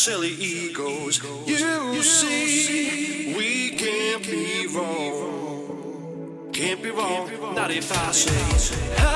silly egos. You see, we can't be wrong. Can't be wrong. Not if I say.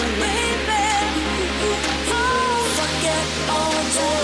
Baby, oh, forget all time.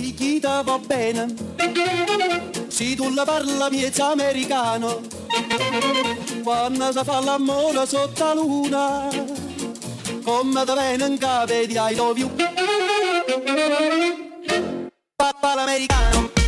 picchita va bene, se tu la parla è americano, quando si fa l'amore sotto la luna, come te viene in capo di I love you. Papa l'americano.